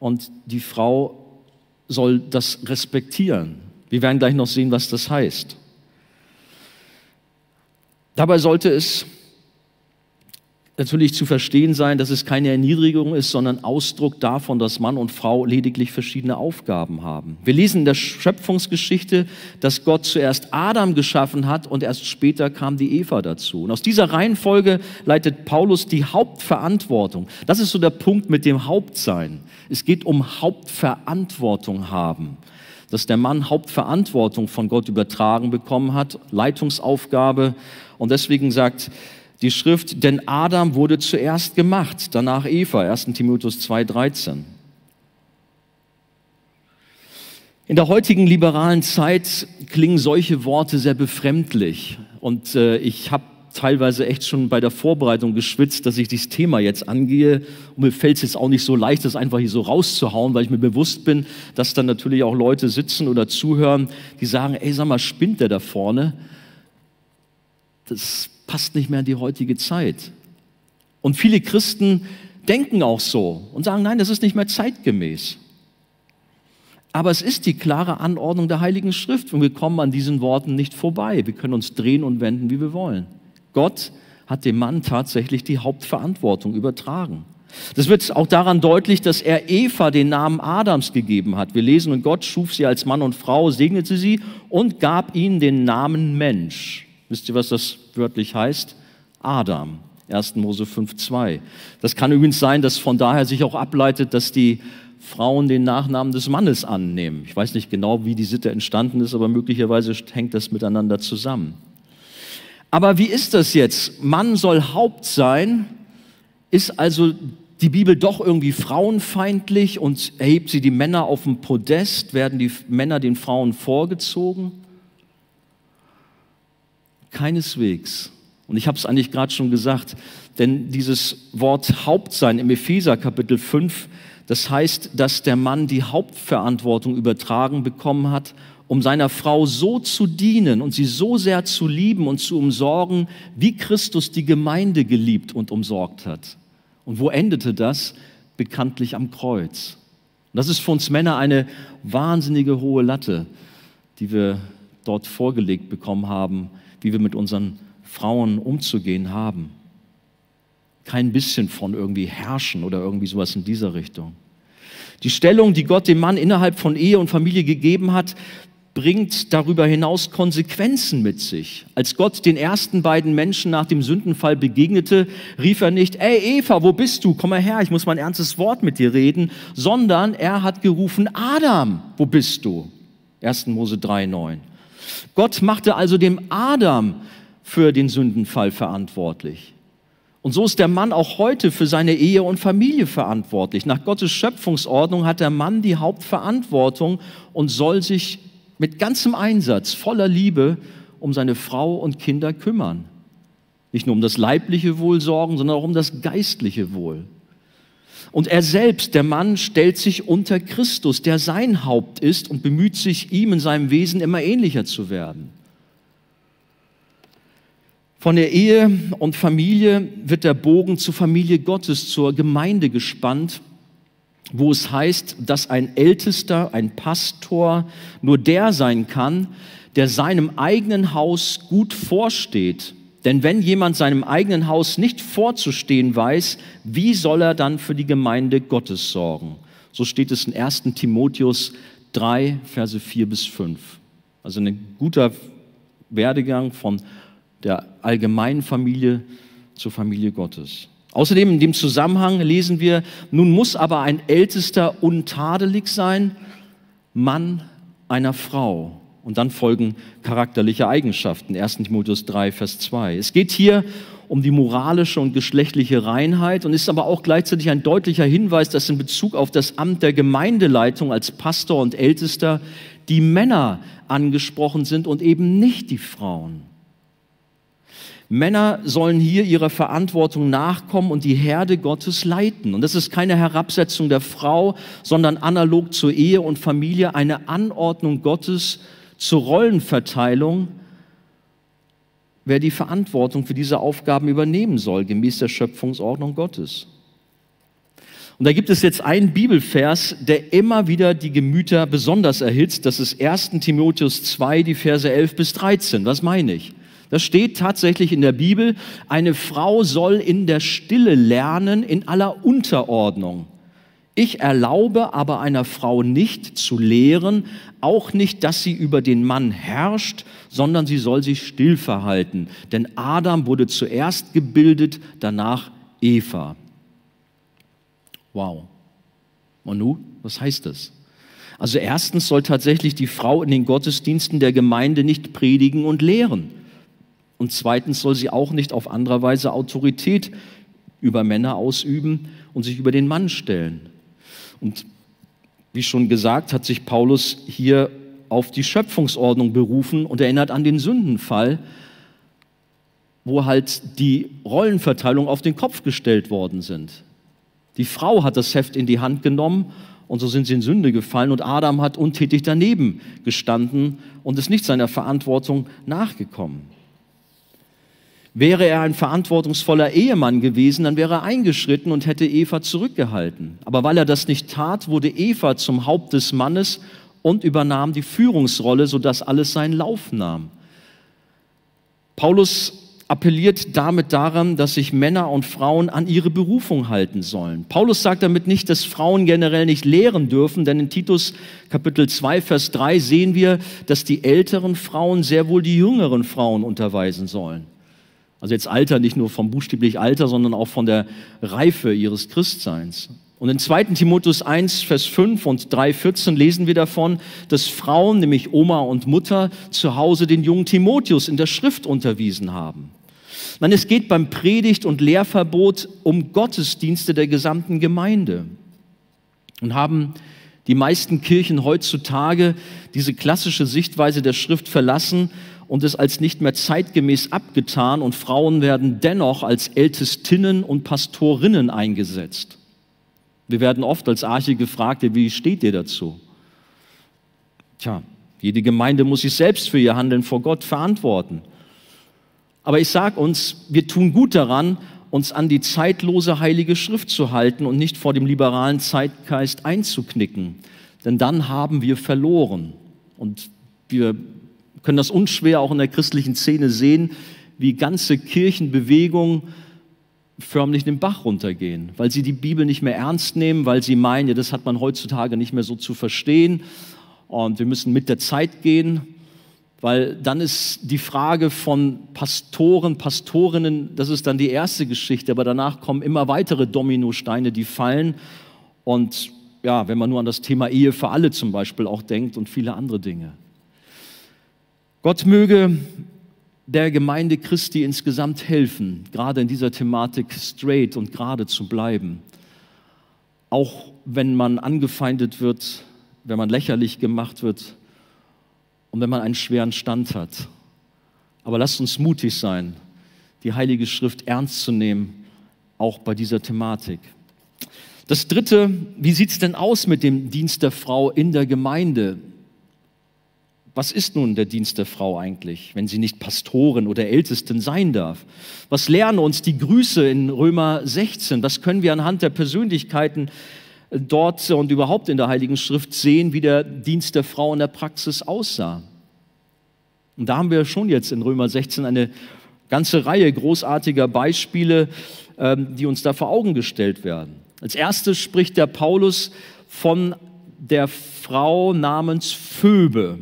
und die Frau soll das respektieren. Wir werden gleich noch sehen, was das heißt. Dabei sollte es natürlich zu verstehen sein, dass es keine Erniedrigung ist, sondern Ausdruck davon, dass Mann und Frau lediglich verschiedene Aufgaben haben. Wir lesen in der Schöpfungsgeschichte, dass Gott zuerst Adam geschaffen hat und erst später kam die Eva dazu. Und aus dieser Reihenfolge leitet Paulus die Hauptverantwortung. Das ist so der Punkt mit dem Hauptsein. Es geht um Hauptverantwortung haben. Dass der Mann Hauptverantwortung von Gott übertragen bekommen hat, Leitungsaufgabe. Und deswegen sagt die Schrift, denn Adam wurde zuerst gemacht, danach Eva, 1 Timotheus 2,13. In der heutigen liberalen Zeit klingen solche Worte sehr befremdlich. Und äh, ich habe teilweise echt schon bei der Vorbereitung geschwitzt, dass ich dieses Thema jetzt angehe. Und mir fällt es jetzt auch nicht so leicht, das einfach hier so rauszuhauen, weil ich mir bewusst bin, dass dann natürlich auch Leute sitzen oder zuhören, die sagen, ey, sag mal, spinnt der da vorne? Das passt nicht mehr in die heutige Zeit. Und viele Christen denken auch so und sagen, nein, das ist nicht mehr zeitgemäß. Aber es ist die klare Anordnung der Heiligen Schrift und wir kommen an diesen Worten nicht vorbei. Wir können uns drehen und wenden, wie wir wollen. Gott hat dem Mann tatsächlich die Hauptverantwortung übertragen. Das wird auch daran deutlich, dass er Eva den Namen Adams gegeben hat. Wir lesen, und Gott schuf sie als Mann und Frau, segnete sie und gab ihnen den Namen Mensch. Wisst ihr, was das wörtlich heißt? Adam. 1. Mose 5.2. Das kann übrigens sein, dass von daher sich auch ableitet, dass die Frauen den Nachnamen des Mannes annehmen. Ich weiß nicht genau, wie die Sitte entstanden ist, aber möglicherweise hängt das miteinander zusammen. Aber wie ist das jetzt? Mann soll Haupt sein. Ist also die Bibel doch irgendwie frauenfeindlich und erhebt sie die Männer auf dem Podest? Werden die Männer den Frauen vorgezogen? Keineswegs. Und ich habe es eigentlich gerade schon gesagt, denn dieses Wort Hauptsein im Epheser Kapitel 5, das heißt, dass der Mann die Hauptverantwortung übertragen bekommen hat, um seiner Frau so zu dienen und sie so sehr zu lieben und zu umsorgen, wie Christus die Gemeinde geliebt und umsorgt hat. Und wo endete das? Bekanntlich am Kreuz. Und das ist für uns Männer eine wahnsinnige hohe Latte, die wir dort vorgelegt bekommen haben wie wir mit unseren Frauen umzugehen haben. Kein bisschen von irgendwie herrschen oder irgendwie sowas in dieser Richtung. Die Stellung, die Gott dem Mann innerhalb von Ehe und Familie gegeben hat, bringt darüber hinaus Konsequenzen mit sich. Als Gott den ersten beiden Menschen nach dem Sündenfall begegnete, rief er nicht, ey Eva, wo bist du? Komm mal her, ich muss mal ein ernstes Wort mit dir reden, sondern er hat gerufen, Adam, wo bist du? 1. Mose 3, 9. Gott machte also dem Adam für den Sündenfall verantwortlich. Und so ist der Mann auch heute für seine Ehe und Familie verantwortlich. Nach Gottes Schöpfungsordnung hat der Mann die Hauptverantwortung und soll sich mit ganzem Einsatz, voller Liebe um seine Frau und Kinder kümmern. Nicht nur um das leibliche Wohl sorgen, sondern auch um das geistliche Wohl. Und er selbst, der Mann, stellt sich unter Christus, der sein Haupt ist und bemüht sich, ihm in seinem Wesen immer ähnlicher zu werden. Von der Ehe und Familie wird der Bogen zur Familie Gottes, zur Gemeinde gespannt, wo es heißt, dass ein Ältester, ein Pastor nur der sein kann, der seinem eigenen Haus gut vorsteht denn wenn jemand seinem eigenen Haus nicht vorzustehen weiß, wie soll er dann für die Gemeinde Gottes sorgen? So steht es in 1 Timotheus 3, Verse 4 bis 5. Also ein guter Werdegang von der allgemeinen Familie zur Familie Gottes. Außerdem in dem Zusammenhang lesen wir, nun muss aber ein Ältester untadelig sein, Mann einer Frau und dann folgen charakterliche Eigenschaften. 1. Timotheus 3, Vers 2. Es geht hier um die moralische und geschlechtliche Reinheit und ist aber auch gleichzeitig ein deutlicher Hinweis, dass in Bezug auf das Amt der Gemeindeleitung als Pastor und Ältester die Männer angesprochen sind und eben nicht die Frauen. Männer sollen hier ihrer Verantwortung nachkommen und die Herde Gottes leiten. Und das ist keine Herabsetzung der Frau, sondern analog zur Ehe und Familie eine Anordnung Gottes zur Rollenverteilung, wer die Verantwortung für diese Aufgaben übernehmen soll, gemäß der Schöpfungsordnung Gottes. Und da gibt es jetzt einen Bibelvers, der immer wieder die Gemüter besonders erhitzt. Das ist 1 Timotheus 2, die Verse 11 bis 13. Was meine ich? Das steht tatsächlich in der Bibel, eine Frau soll in der Stille lernen, in aller Unterordnung. Ich erlaube aber einer Frau nicht zu lehren, auch nicht, dass sie über den Mann herrscht, sondern sie soll sich still verhalten. Denn Adam wurde zuerst gebildet, danach Eva. Wow. Und nun, was heißt das? Also erstens soll tatsächlich die Frau in den Gottesdiensten der Gemeinde nicht predigen und lehren. Und zweitens soll sie auch nicht auf andere Weise Autorität über Männer ausüben und sich über den Mann stellen. Und wie schon gesagt, hat sich Paulus hier auf die Schöpfungsordnung berufen und erinnert an den Sündenfall, wo halt die Rollenverteilung auf den Kopf gestellt worden sind. Die Frau hat das Heft in die Hand genommen und so sind sie in Sünde gefallen und Adam hat untätig daneben gestanden und ist nicht seiner Verantwortung nachgekommen. Wäre er ein verantwortungsvoller Ehemann gewesen, dann wäre er eingeschritten und hätte Eva zurückgehalten. Aber weil er das nicht tat, wurde Eva zum Haupt des Mannes und übernahm die Führungsrolle, sodass alles seinen Lauf nahm. Paulus appelliert damit daran, dass sich Männer und Frauen an ihre Berufung halten sollen. Paulus sagt damit nicht, dass Frauen generell nicht lehren dürfen, denn in Titus Kapitel 2, Vers 3 sehen wir, dass die älteren Frauen sehr wohl die jüngeren Frauen unterweisen sollen. Also jetzt Alter nicht nur vom buchstäblich Alter, sondern auch von der Reife ihres Christseins. Und in 2. Timotheus 1, Vers 5 und 3, 14 lesen wir davon, dass Frauen, nämlich Oma und Mutter, zu Hause den jungen Timotheus in der Schrift unterwiesen haben. Nein, es geht beim Predigt- und Lehrverbot um Gottesdienste der gesamten Gemeinde. Und haben die meisten Kirchen heutzutage diese klassische Sichtweise der Schrift verlassen und es als nicht mehr zeitgemäß abgetan und Frauen werden dennoch als Ältestinnen und Pastorinnen eingesetzt. Wir werden oft als Arche gefragt, wie steht ihr dazu? Tja, jede Gemeinde muss sich selbst für ihr Handeln vor Gott verantworten. Aber ich sage uns, wir tun gut daran, uns an die zeitlose heilige Schrift zu halten und nicht vor dem liberalen Zeitgeist einzuknicken. Denn dann haben wir verloren. Und wir können das unschwer auch in der christlichen Szene sehen, wie ganze Kirchenbewegungen förmlich den Bach runtergehen, weil sie die Bibel nicht mehr ernst nehmen, weil sie meinen, ja, das hat man heutzutage nicht mehr so zu verstehen und wir müssen mit der Zeit gehen, weil dann ist die Frage von Pastoren, Pastorinnen, das ist dann die erste Geschichte, aber danach kommen immer weitere Dominosteine, die fallen und ja, wenn man nur an das Thema Ehe für alle zum Beispiel auch denkt und viele andere Dinge. Gott möge der Gemeinde Christi insgesamt helfen, gerade in dieser Thematik straight und gerade zu bleiben. Auch wenn man angefeindet wird, wenn man lächerlich gemacht wird und wenn man einen schweren Stand hat. Aber lasst uns mutig sein, die Heilige Schrift ernst zu nehmen, auch bei dieser Thematik. Das Dritte, wie sieht es denn aus mit dem Dienst der Frau in der Gemeinde? Was ist nun der Dienst der Frau eigentlich, wenn sie nicht Pastorin oder Ältesten sein darf? Was lernen uns die Grüße in Römer 16? Was können wir anhand der Persönlichkeiten dort und überhaupt in der Heiligen Schrift sehen, wie der Dienst der Frau in der Praxis aussah? Und da haben wir schon jetzt in Römer 16 eine ganze Reihe großartiger Beispiele, ähm, die uns da vor Augen gestellt werden. Als erstes spricht der Paulus von der Frau namens Phoebe.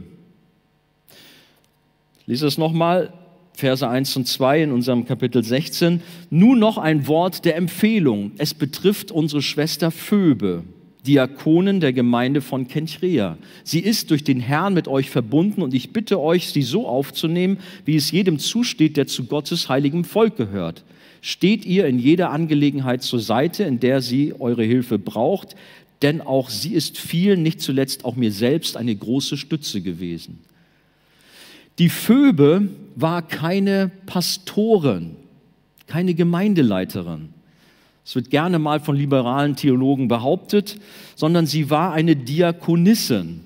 Lies es nochmal, Verse 1 und 2 in unserem Kapitel 16. Nun noch ein Wort der Empfehlung. Es betrifft unsere Schwester Phoebe, Diakonin der Gemeinde von Kenchrea. Sie ist durch den Herrn mit euch verbunden und ich bitte euch, sie so aufzunehmen, wie es jedem zusteht, der zu Gottes heiligem Volk gehört. Steht ihr in jeder Angelegenheit zur Seite, in der sie eure Hilfe braucht, denn auch sie ist vielen, nicht zuletzt auch mir selbst, eine große Stütze gewesen. Die Phoebe war keine Pastorin, keine Gemeindeleiterin. Es wird gerne mal von liberalen Theologen behauptet, sondern sie war eine Diakonissin.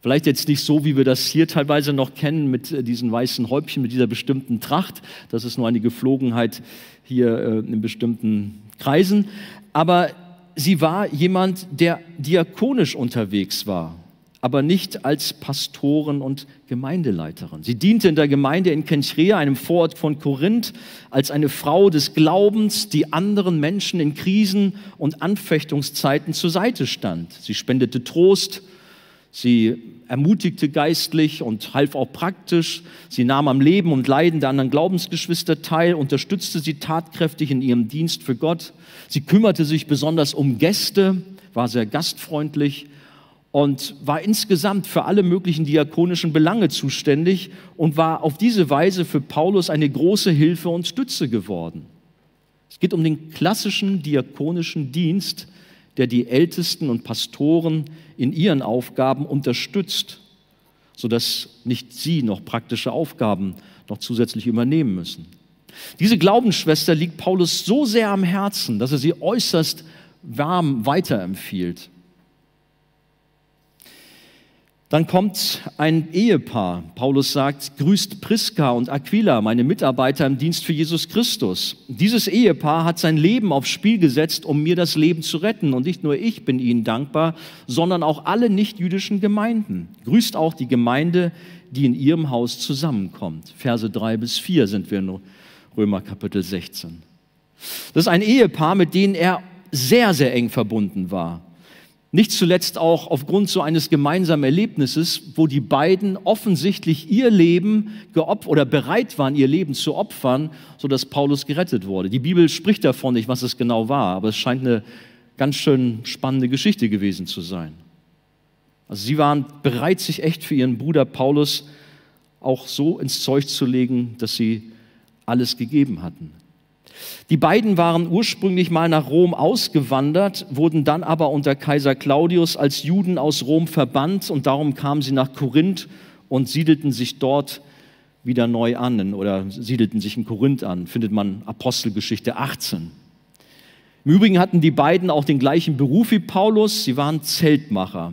Vielleicht jetzt nicht so, wie wir das hier teilweise noch kennen, mit äh, diesen weißen Häubchen, mit dieser bestimmten Tracht. Das ist nur eine Geflogenheit hier äh, in bestimmten Kreisen. Aber sie war jemand, der diakonisch unterwegs war. Aber nicht als Pastoren und Gemeindeleiterin. Sie diente in der Gemeinde in Kenchrea, einem Vorort von Korinth, als eine Frau des Glaubens, die anderen Menschen in Krisen und Anfechtungszeiten zur Seite stand. Sie spendete Trost, sie ermutigte geistlich und half auch praktisch. Sie nahm am Leben und Leiden der anderen Glaubensgeschwister teil, unterstützte sie tatkräftig in ihrem Dienst für Gott. Sie kümmerte sich besonders um Gäste, war sehr gastfreundlich und war insgesamt für alle möglichen diakonischen Belange zuständig und war auf diese Weise für Paulus eine große Hilfe und Stütze geworden. Es geht um den klassischen diakonischen Dienst, der die Ältesten und Pastoren in ihren Aufgaben unterstützt, sodass nicht sie noch praktische Aufgaben noch zusätzlich übernehmen müssen. Diese Glaubensschwester liegt Paulus so sehr am Herzen, dass er sie äußerst warm weiterempfiehlt. Dann kommt ein Ehepaar. Paulus sagt, grüßt Priska und Aquila, meine Mitarbeiter im Dienst für Jesus Christus. Dieses Ehepaar hat sein Leben aufs Spiel gesetzt, um mir das Leben zu retten. Und nicht nur ich bin ihnen dankbar, sondern auch alle nichtjüdischen Gemeinden. Grüßt auch die Gemeinde, die in ihrem Haus zusammenkommt. Verse drei bis vier sind wir in Römer Kapitel 16. Das ist ein Ehepaar, mit denen er sehr, sehr eng verbunden war. Nicht zuletzt auch aufgrund so eines gemeinsamen Erlebnisses, wo die beiden offensichtlich ihr Leben geopfert oder bereit waren, ihr Leben zu opfern, sodass Paulus gerettet wurde. Die Bibel spricht davon nicht, was es genau war, aber es scheint eine ganz schön spannende Geschichte gewesen zu sein. Also sie waren bereit, sich echt für ihren Bruder Paulus auch so ins Zeug zu legen, dass sie alles gegeben hatten. Die beiden waren ursprünglich mal nach Rom ausgewandert, wurden dann aber unter Kaiser Claudius als Juden aus Rom verbannt und darum kamen sie nach Korinth und siedelten sich dort wieder neu an oder siedelten sich in Korinth an, findet man Apostelgeschichte 18. Im Übrigen hatten die beiden auch den gleichen Beruf wie Paulus, sie waren Zeltmacher.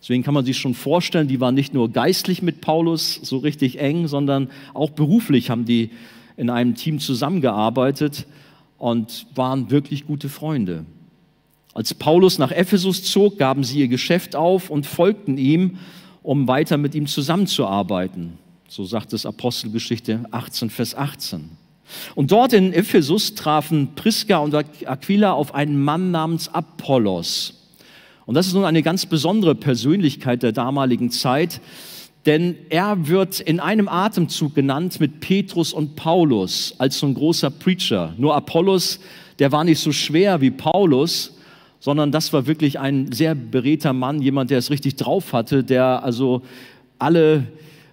Deswegen kann man sich schon vorstellen, die waren nicht nur geistlich mit Paulus so richtig eng, sondern auch beruflich haben die in einem Team zusammengearbeitet und waren wirklich gute Freunde. Als Paulus nach Ephesus zog, gaben sie ihr Geschäft auf und folgten ihm, um weiter mit ihm zusammenzuarbeiten. So sagt es Apostelgeschichte 18, Vers 18. Und dort in Ephesus trafen Priska und Aquila auf einen Mann namens Apollos. Und das ist nun eine ganz besondere Persönlichkeit der damaligen Zeit, denn er wird in einem Atemzug genannt mit Petrus und Paulus als so ein großer Preacher. Nur Apollos, der war nicht so schwer wie Paulus, sondern das war wirklich ein sehr beredter Mann, jemand, der es richtig drauf hatte, der also alle,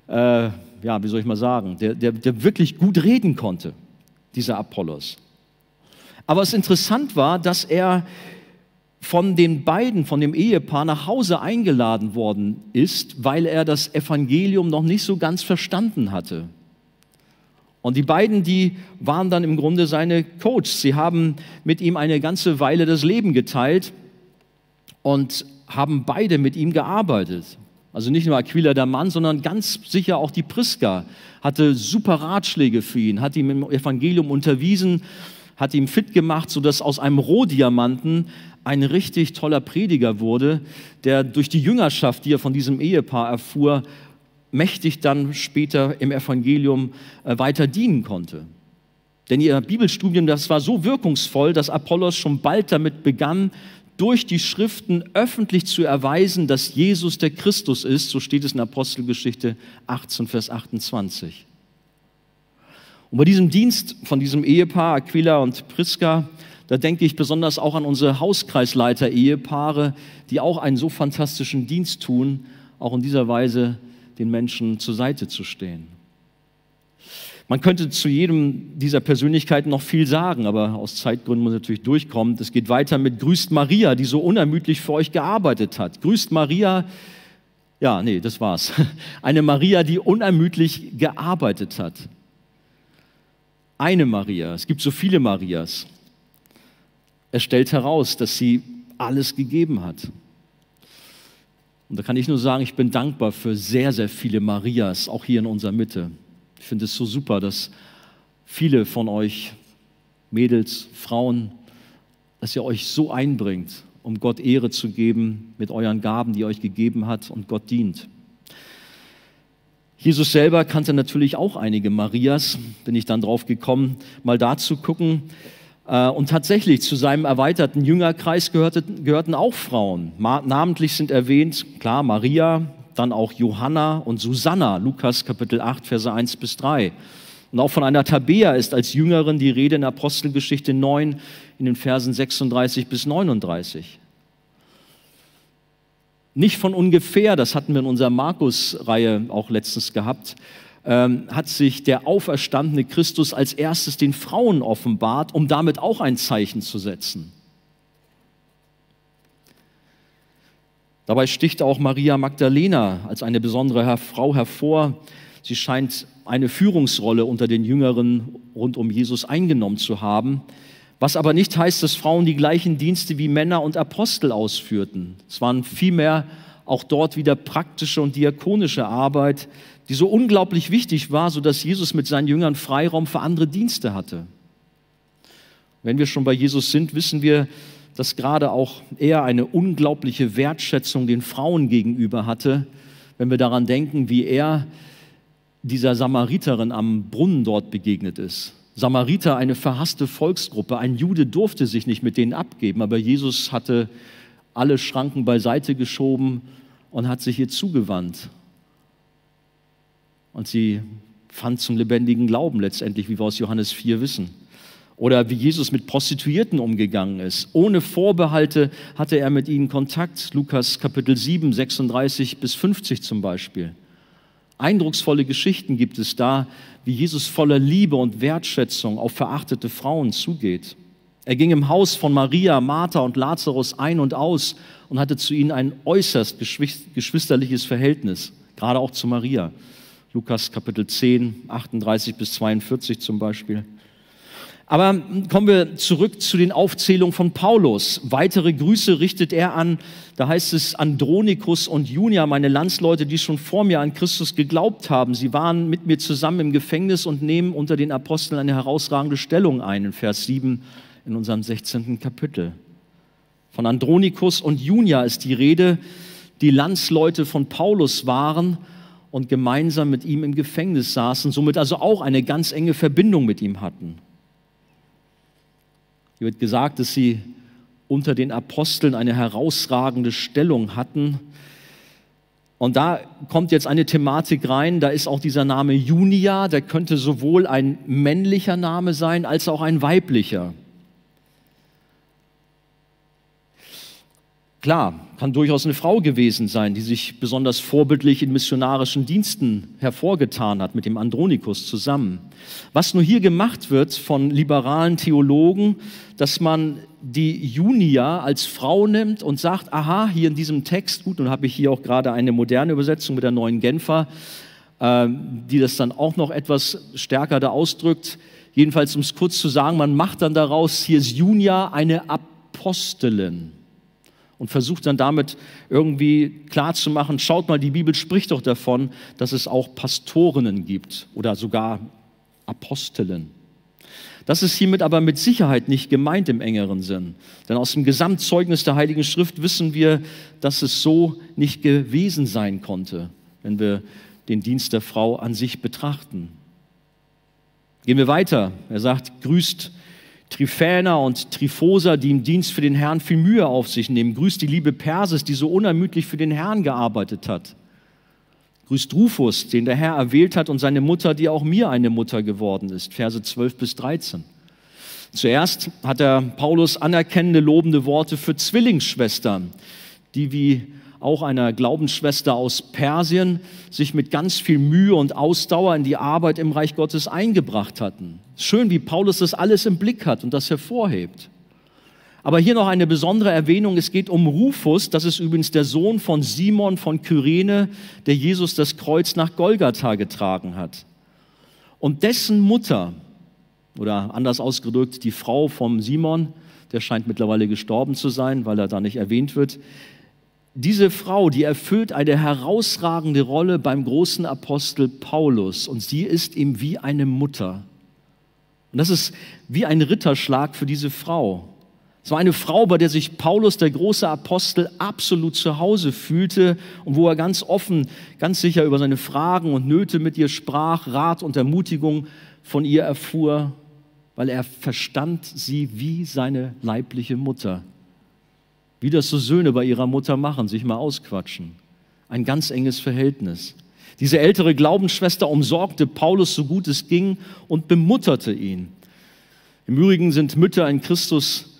äh, ja, wie soll ich mal sagen, der, der, der wirklich gut reden konnte, dieser Apollos. Aber es interessant war, dass er von den beiden, von dem Ehepaar nach Hause eingeladen worden ist, weil er das Evangelium noch nicht so ganz verstanden hatte. Und die beiden, die waren dann im Grunde seine Coaches. Sie haben mit ihm eine ganze Weile das Leben geteilt und haben beide mit ihm gearbeitet. Also nicht nur Aquila der Mann, sondern ganz sicher auch die Priska hatte super Ratschläge für ihn, hat ihm im Evangelium unterwiesen, hat ihm fit gemacht, sodass aus einem Rohdiamanten ein richtig toller Prediger wurde, der durch die Jüngerschaft, die er von diesem Ehepaar erfuhr, mächtig dann später im Evangelium äh, weiter dienen konnte. Denn ihr Bibelstudium, das war so wirkungsvoll, dass Apollos schon bald damit begann, durch die Schriften öffentlich zu erweisen, dass Jesus der Christus ist. So steht es in Apostelgeschichte 18, Vers 28. Und bei diesem Dienst von diesem Ehepaar, Aquila und Priska, da denke ich besonders auch an unsere Hauskreisleiter-Ehepaare, die auch einen so fantastischen Dienst tun, auch in dieser Weise den Menschen zur Seite zu stehen. Man könnte zu jedem dieser Persönlichkeiten noch viel sagen, aber aus Zeitgründen muss natürlich durchkommen. Es geht weiter mit Grüßt Maria, die so unermüdlich für euch gearbeitet hat. Grüßt Maria, ja, nee, das war's. Eine Maria, die unermüdlich gearbeitet hat. Eine Maria, es gibt so viele Marias. Er stellt heraus, dass sie alles gegeben hat. Und da kann ich nur sagen, ich bin dankbar für sehr, sehr viele Marias, auch hier in unserer Mitte. Ich finde es so super, dass viele von euch, Mädels, Frauen, dass ihr euch so einbringt um Gott Ehre zu geben mit euren Gaben, die er euch gegeben hat und Gott dient. Jesus selber kannte natürlich auch einige Marias, bin ich dann drauf gekommen, mal da zu gucken. Äh, und tatsächlich zu seinem erweiterten Jüngerkreis gehörte, gehörten auch Frauen. Namentlich sind erwähnt, klar, Maria, dann auch Johanna und Susanna, Lukas Kapitel 8, Verse 1 bis 3. Und auch von einer Tabea ist als Jüngerin die Rede in Apostelgeschichte 9 in den Versen 36 bis 39. Nicht von ungefähr, das hatten wir in unserer Markus-Reihe auch letztens gehabt, ähm, hat sich der auferstandene Christus als erstes den Frauen offenbart, um damit auch ein Zeichen zu setzen. Dabei sticht auch Maria Magdalena als eine besondere Frau hervor. Sie scheint eine Führungsrolle unter den Jüngeren rund um Jesus eingenommen zu haben, was aber nicht heißt, dass Frauen die gleichen Dienste wie Männer und Apostel ausführten. Es waren vielmehr auch dort wieder praktische und diakonische Arbeit, die so unglaublich wichtig war, sodass Jesus mit seinen Jüngern Freiraum für andere Dienste hatte. Wenn wir schon bei Jesus sind, wissen wir, dass gerade auch er eine unglaubliche Wertschätzung den Frauen gegenüber hatte, wenn wir daran denken, wie er dieser Samariterin am Brunnen dort begegnet ist. Samariter, eine verhasste Volksgruppe, ein Jude durfte sich nicht mit denen abgeben, aber Jesus hatte alle Schranken beiseite geschoben und hat sich ihr zugewandt und sie fand zum lebendigen Glauben letztendlich, wie wir aus Johannes 4 wissen. Oder wie Jesus mit Prostituierten umgegangen ist. Ohne Vorbehalte hatte er mit ihnen Kontakt. Lukas Kapitel 7, 36 bis 50 zum Beispiel. Eindrucksvolle Geschichten gibt es da, wie Jesus voller Liebe und Wertschätzung auf verachtete Frauen zugeht. Er ging im Haus von Maria, Martha und Lazarus ein und aus und hatte zu ihnen ein äußerst geschwisterliches Verhältnis, gerade auch zu Maria. Lukas Kapitel 10, 38 bis 42 zum Beispiel. Aber kommen wir zurück zu den Aufzählungen von Paulus. Weitere Grüße richtet er an, da heißt es Andronikus und Junia, meine Landsleute, die schon vor mir an Christus geglaubt haben. Sie waren mit mir zusammen im Gefängnis und nehmen unter den Aposteln eine herausragende Stellung ein, in Vers 7 in unserem 16. Kapitel. Von Andronikus und Junia ist die Rede, die Landsleute von Paulus waren und gemeinsam mit ihm im Gefängnis saßen, somit also auch eine ganz enge Verbindung mit ihm hatten. Hier wird gesagt, dass sie unter den Aposteln eine herausragende Stellung hatten. Und da kommt jetzt eine Thematik rein, da ist auch dieser Name Junia, der könnte sowohl ein männlicher Name sein als auch ein weiblicher. Klar, kann durchaus eine Frau gewesen sein, die sich besonders vorbildlich in missionarischen Diensten hervorgetan hat mit dem Andronikus zusammen. Was nur hier gemacht wird von liberalen Theologen, dass man die Junia als Frau nimmt und sagt, aha, hier in diesem Text, gut, nun habe ich hier auch gerade eine moderne Übersetzung mit der neuen Genfer, äh, die das dann auch noch etwas stärker da ausdrückt. Jedenfalls, um es kurz zu sagen, man macht dann daraus, hier ist Junia eine Apostelin und versucht dann damit irgendwie klarzumachen, schaut mal, die Bibel spricht doch davon, dass es auch Pastorinnen gibt oder sogar Apostelen. Das ist hiermit aber mit Sicherheit nicht gemeint im engeren Sinn. Denn aus dem Gesamtzeugnis der Heiligen Schrift wissen wir, dass es so nicht gewesen sein konnte, wenn wir den Dienst der Frau an sich betrachten. Gehen wir weiter. Er sagt, grüßt Trifäner und Trifosa, die im Dienst für den Herrn viel Mühe auf sich nehmen. Grüßt die liebe Persis, die so unermüdlich für den Herrn gearbeitet hat. Grüßt Rufus, den der Herr erwählt hat und seine Mutter, die auch mir eine Mutter geworden ist. Verse 12 bis 13. Zuerst hat er Paulus anerkennende, lobende Worte für Zwillingsschwestern, die wie auch einer Glaubensschwester aus Persien, sich mit ganz viel Mühe und Ausdauer in die Arbeit im Reich Gottes eingebracht hatten. Schön, wie Paulus das alles im Blick hat und das hervorhebt. Aber hier noch eine besondere Erwähnung. Es geht um Rufus. Das ist übrigens der Sohn von Simon von Kyrene, der Jesus das Kreuz nach Golgatha getragen hat. Und dessen Mutter, oder anders ausgedrückt, die Frau vom Simon, der scheint mittlerweile gestorben zu sein, weil er da nicht erwähnt wird, diese Frau, die erfüllt eine herausragende Rolle beim großen Apostel Paulus und sie ist ihm wie eine Mutter. Und das ist wie ein Ritterschlag für diese Frau. Es war eine Frau, bei der sich Paulus, der große Apostel, absolut zu Hause fühlte und wo er ganz offen, ganz sicher über seine Fragen und Nöte mit ihr sprach, Rat und Ermutigung von ihr erfuhr, weil er verstand sie wie seine leibliche Mutter. Wie das so Söhne bei ihrer Mutter machen, sich mal ausquatschen. Ein ganz enges Verhältnis. Diese ältere Glaubensschwester umsorgte Paulus so gut es ging und bemutterte ihn. Im Übrigen sind Mütter in Christus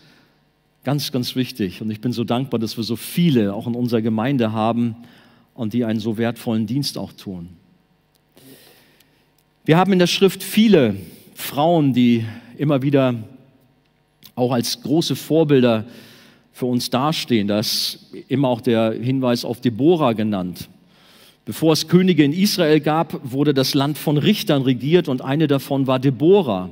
Ganz, ganz wichtig. Und ich bin so dankbar, dass wir so viele auch in unserer Gemeinde haben und die einen so wertvollen Dienst auch tun. Wir haben in der Schrift viele Frauen, die immer wieder auch als große Vorbilder für uns dastehen. Da ist immer auch der Hinweis auf Deborah genannt. Bevor es Könige in Israel gab, wurde das Land von Richtern regiert und eine davon war Deborah.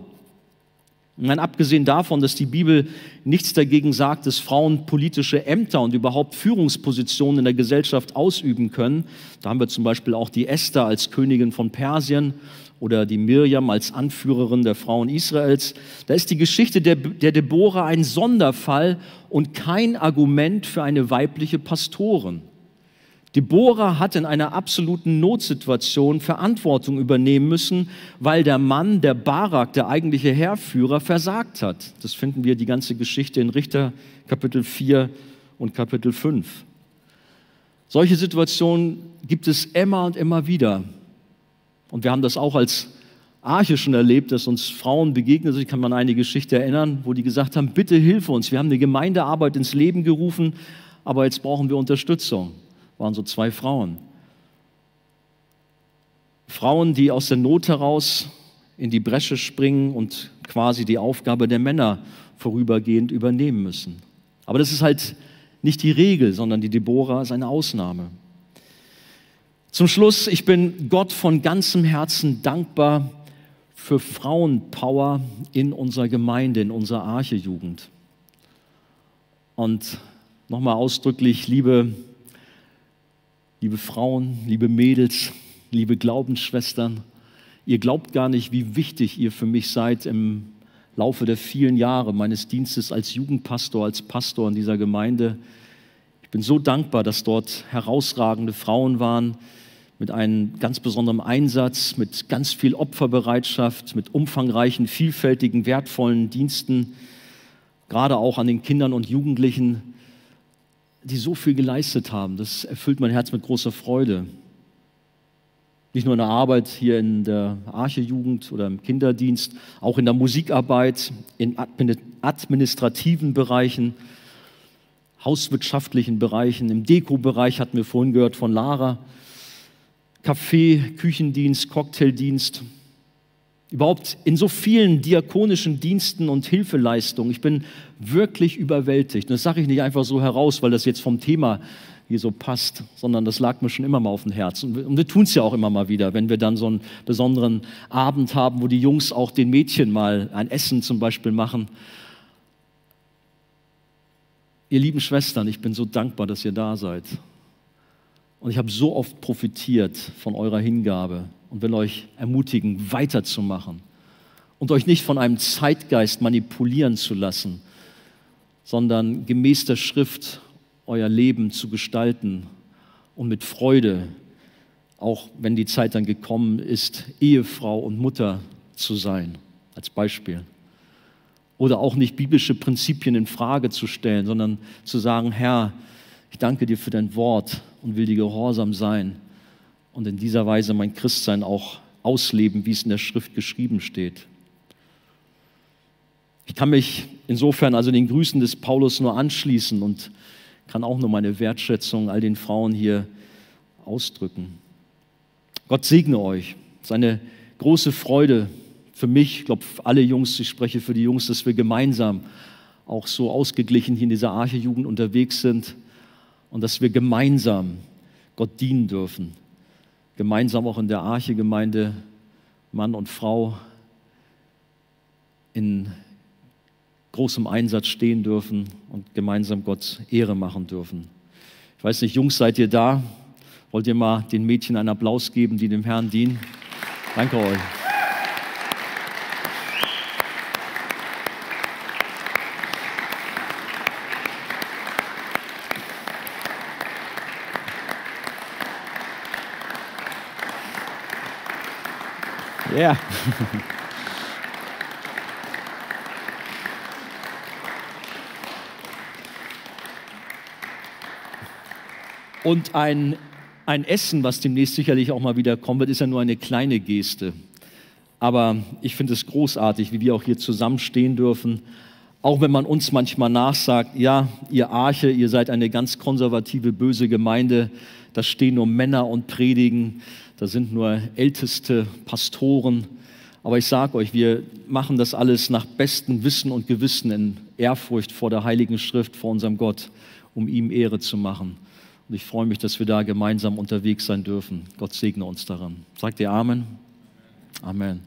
Und dann abgesehen davon, dass die Bibel nichts dagegen sagt, dass Frauen politische Ämter und überhaupt Führungspositionen in der Gesellschaft ausüben können, da haben wir zum Beispiel auch die Esther als Königin von Persien oder die Mirjam als Anführerin der Frauen Israels. Da ist die Geschichte der, der Deborah ein Sonderfall und kein Argument für eine weibliche Pastorin. Deborah hat in einer absoluten Notsituation Verantwortung übernehmen müssen, weil der Mann, der Barak, der eigentliche Heerführer, versagt hat. Das finden wir die ganze Geschichte in Richter Kapitel 4 und Kapitel 5. Solche Situationen gibt es immer und immer wieder. Und wir haben das auch als Arche schon erlebt, dass uns Frauen begegnet sind. Ich kann mich an eine Geschichte erinnern, wo die gesagt haben, bitte hilf uns. Wir haben eine Gemeindearbeit ins Leben gerufen, aber jetzt brauchen wir Unterstützung waren so zwei Frauen. Frauen, die aus der Not heraus in die Bresche springen und quasi die Aufgabe der Männer vorübergehend übernehmen müssen. Aber das ist halt nicht die Regel, sondern die Deborah ist eine Ausnahme. Zum Schluss, ich bin Gott von ganzem Herzen dankbar für Frauenpower in unserer Gemeinde, in unserer Arche-Jugend. Und nochmal ausdrücklich, liebe liebe Frauen, liebe Mädels, liebe Glaubensschwestern, ihr glaubt gar nicht, wie wichtig ihr für mich seid im Laufe der vielen Jahre meines Dienstes als Jugendpastor, als Pastor in dieser Gemeinde. Ich bin so dankbar, dass dort herausragende Frauen waren mit einem ganz besonderen Einsatz, mit ganz viel Opferbereitschaft, mit umfangreichen, vielfältigen, wertvollen Diensten, gerade auch an den Kindern und Jugendlichen die so viel geleistet haben. Das erfüllt mein Herz mit großer Freude. Nicht nur in der Arbeit hier in der Arche-Jugend oder im Kinderdienst, auch in der Musikarbeit, in administrativen Bereichen, hauswirtschaftlichen Bereichen, im Deko-Bereich hatten wir vorhin gehört von Lara, Kaffee, Küchendienst, Cocktaildienst, überhaupt in so vielen diakonischen Diensten und Hilfeleistungen. Ich bin wirklich überwältigt. Und das sage ich nicht einfach so heraus, weil das jetzt vom Thema hier so passt, sondern das lag mir schon immer mal auf dem Herzen. Und wir tun es ja auch immer mal wieder, wenn wir dann so einen besonderen Abend haben, wo die Jungs auch den Mädchen mal ein Essen zum Beispiel machen. Ihr lieben Schwestern, ich bin so dankbar, dass ihr da seid. Und ich habe so oft profitiert von eurer Hingabe und will euch ermutigen, weiterzumachen und euch nicht von einem Zeitgeist manipulieren zu lassen, sondern gemäß der Schrift euer Leben zu gestalten und mit Freude, auch wenn die Zeit dann gekommen ist, Ehefrau und Mutter zu sein, als Beispiel. Oder auch nicht biblische Prinzipien in Frage zu stellen, sondern zu sagen, Herr, ich danke dir für dein Wort und will dir gehorsam sein und in dieser Weise mein Christsein auch ausleben, wie es in der Schrift geschrieben steht. Ich kann mich insofern also den Grüßen des Paulus nur anschließen und kann auch nur meine Wertschätzung all den Frauen hier ausdrücken. Gott segne euch. Seine große Freude für mich, ich glaube, alle Jungs, ich spreche für die Jungs, dass wir gemeinsam auch so ausgeglichen hier in dieser Arche-Jugend unterwegs sind und dass wir gemeinsam Gott dienen dürfen gemeinsam auch in der Arche-Gemeinde Mann und Frau in großem Einsatz stehen dürfen und gemeinsam Gott Ehre machen dürfen. Ich weiß nicht, Jungs, seid ihr da? Wollt ihr mal den Mädchen einen Applaus geben, die dem Herrn dienen? Danke euch. Ja. Und ein, ein Essen, was demnächst sicherlich auch mal wieder kommen wird, ist ja nur eine kleine Geste. Aber ich finde es großartig, wie wir auch hier zusammenstehen dürfen. Auch wenn man uns manchmal nachsagt, ja, ihr Arche, ihr seid eine ganz konservative, böse Gemeinde, da stehen nur Männer und predigen, da sind nur älteste Pastoren. Aber ich sage euch, wir machen das alles nach bestem Wissen und Gewissen in Ehrfurcht vor der Heiligen Schrift, vor unserem Gott, um ihm Ehre zu machen. Und ich freue mich, dass wir da gemeinsam unterwegs sein dürfen. Gott segne uns daran. Sagt ihr Amen? Amen.